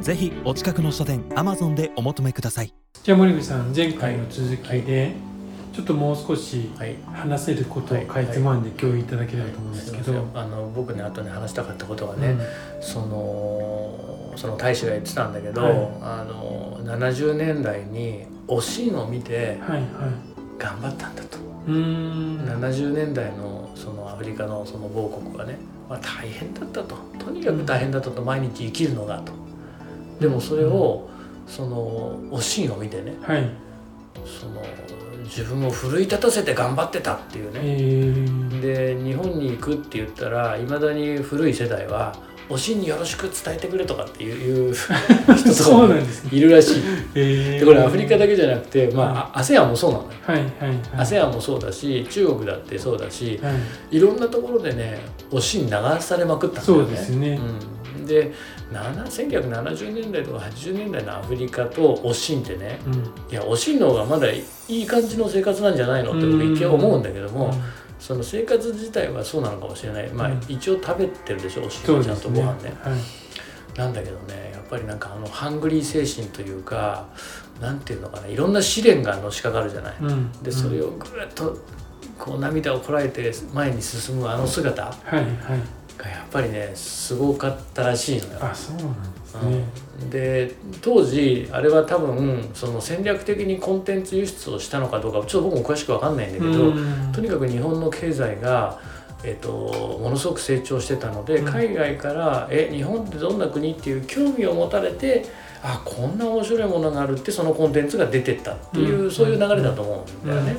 ぜひお近くの書店 Amazon でお求めください。じゃあ森部さん前回の続きで、はい。ちょっともう少しはい話せることをかいつまんで共有いただければと思うんですけど、あの僕ね後に話したかったことはね、そのその大使が言ってたんだけど、はい。あの70年代におしんを見てはいはい。頑張ったんだと、うーん。70年代のそのアフリカのその某国はね、まあ、大変だったと。とにかく大変だったと。毎日生きるのがとでもそれをそのおしんを見てねはい。その自分を奮い立たせて頑張ってたっていうね、えー、で日本に行くって言ったらいまだに古い世代は「おしんによろしく伝えてくれ」とかっていう 人とそうかもなんですね。いるらしい。えー、でこれアフリカだけじゃなくて、まあ、ASEAN もそうなのよ。はいはいはい。ASEAN もそうだし中国だってそうだしはい。いろんなところでねおしん流されまくったんだよね。そうですね。うん、で7 1970年代とか80年代のアフリカとおしんってねうん。いやおしんの方がまだいい感じの生活なんじゃないのって僕一見思うんだけども。その生活自体はそうなのかもしれない。まあうん。一応食べてるでしょおしんちゃんとご飯ね。はい。なんだけどねやっぱりなんかあのハングリー精神というかなんていうのかないろんな試練がのしかかるじゃない、うん。でそれをぐっとこう涙をこらえて前に進むあの姿。がはいはいやっぱりねすごかったらしいのよ。あそうなんですね、うん。で当時あれは多分その戦略的にコンテンツ輸出をしたのかどうかちょっと僕も詳しく分かんないんだけど、うん。とにかく日本の経済が、えっと、ものすごく成長してたので、うん。海外から「え日本ってどんな国?」っていう興味を持たれてあこんな面白いものがあるってそのコンテンツが出てったっていう、うん。そういう流れだと思うんだよね。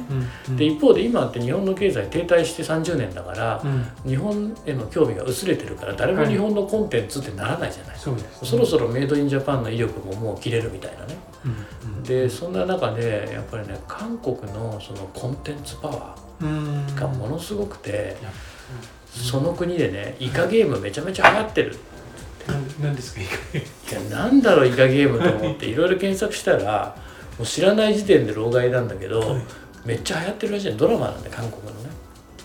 で一方で今って日本の経済停滞して30年だからう、ん。日本への興味が薄れてるから誰も日本のコンテンツってならないじゃない、そうですね、そろそろメイドインジャパンの威力ももう切れるみたいなね。でそんな中でやっぱりね韓国のそのコンテンツパワうんーがものすごくて、その国でねイカゲームめちゃめちゃ流行ってる。ななんですかいやなんだろうイカゲームと思って。いろいろ検索したらもう知らない時点で老害なんだけど、はい。めっちゃ流行ってるらしいのドラマなんで韓国のね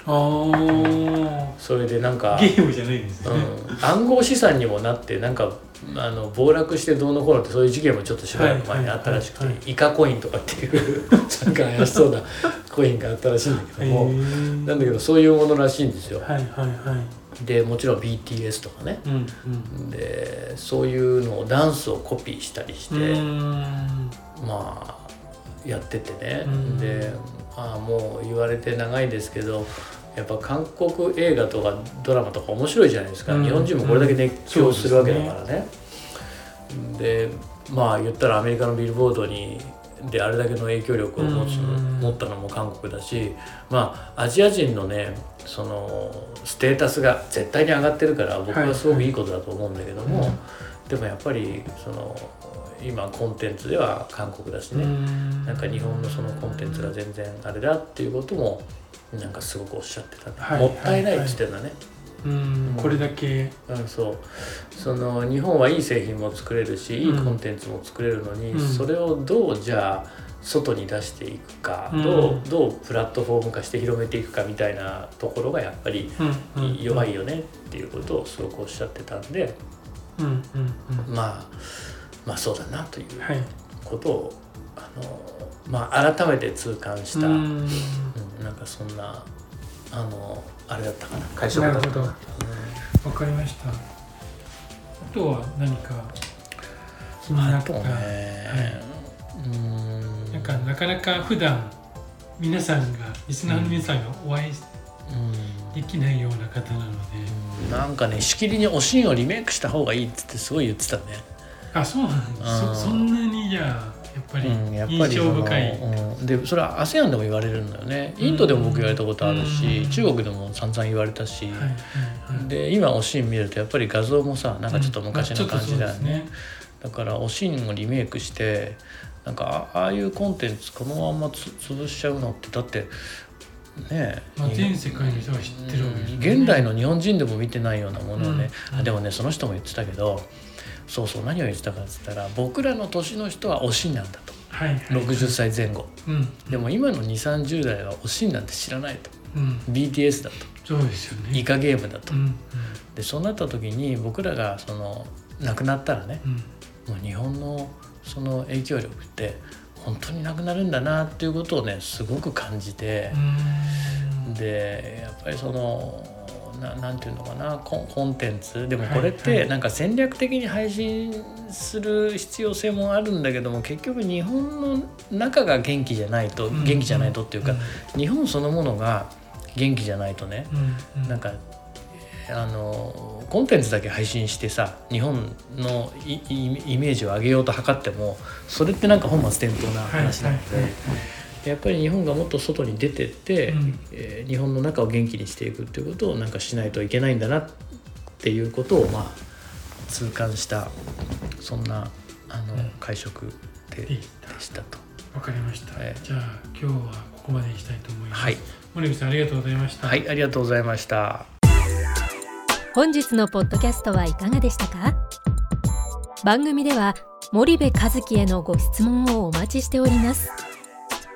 あそれでなんかあゲームじゃないんですね、うん、暗号資産にもなってなんかあの暴落してどうのこうのってそういう事件もちょっとしばらく前にあったらしくて、はいはいはイカコインとかっていうなんか怪しそうなコインがあったらしいんだけへども、ー。なんだけどそういうものらしいんですよ。はいはいはい。でもちろん BTS とかね。うんうんでそういうのをダンスをコピーしたりして、まあやっててね、うん。でああもう言われて長いですけどやっぱ韓国映画とかドラマとか面白いじゃないですか、うん。日本人もこれだけ熱狂するわけだうんからね。でまあ言ったらアメリカのビルボードにであれだけの影響力を持つ、うん。持ったのも韓国だしまあアジア人のねそのステータスが絶対に上がってるから僕はすごくいいことだと思うんだけども、はいでもやっぱりその今コンテンツでは韓国だしうね、ん。なんか日本のそのコンテンツが全然あれだっていうこともなんかすごくおっしゃってたね、はいもったいないって言ってたね、うんこれだけ。うん、そう。その日本はいい製品も作れるしいいコンテンツも作れるのに、うん。それをどうじゃあ外に出していくか、うん。どうどうプラットフォーム化して広めていくかみたいなところがやっぱり弱いよねっていうことをすごくおっしゃってたんで、うんうんうん。まあまあそうだなというはい。ことをあの、まあ、改めて痛感した、なんかそんなあのあれだったかな。会なるほど。うんわかりました。あとは何か気になったね、うん。なんかなかなか普段皆さんがリスナーの皆さんがお会いうんできないような方なので、なんかねしきりに「おしん」をリメイクした方がいいっつってすごい言ってたね、あそうなん。そそんなにじゃあやっぱ印り象深い、うん、でそれは ASEAN でも言われるんだよね。インドでも僕言われたことあるし、うん。中国でも散々言われたし、で今おしん見るとやっぱり画像もさなんかちょっと昔の感じだよね,、だからおしんをリメイクしてなんかあああいうコンテンツこのままつ潰しちゃうのってだってねまあ、全世界の人が知ってるわけですよね。現代の日本人でも見てないようなものをね、うん。うんあでもねその人も言ってたけどそうそう何を言ってたかっつったら僕らの年の人はおしんなんだと。はいはい。60歳前後。うん。でも今の2 3 0代はおしんなんて知らないと。うん。BTS だと。そうですよね。イカゲームだと。うん。でそうなった時に僕らがその亡くなったらねうん。もう日本のその影響力って本当になくなるんだなっていうことをねすごく感じて。う、ん。でやっぱりそのななんていうのかなコンコンテンツ？でもこれっはいはい。てなんか戦略的に配信する必要性もあるんだけども結局日本の中が元気じゃないと、うん元気じゃないとっていうか、日本そのものが元気じゃないとね、うんうん。なんかあのコンテンツだけ配信してさ日本のイメージを上げようと図ってもそれってなんか本末転倒なはい話なので、はいやっぱり日本がもっと外に出てって、うん。えー日本の中を元気にしていくっていうことをなんかしないといけないんだなっていうことをまあ痛感したそんなあの、うん。会食でででしたと。わかりました、ええじゃあ今日はここまでにしたいと思います、はい、森口さんありがとうございました、はい、ありがとうございました。本日のポッドキャストはいかがでしたか？番組では森部和樹へのご質問をお待ちしております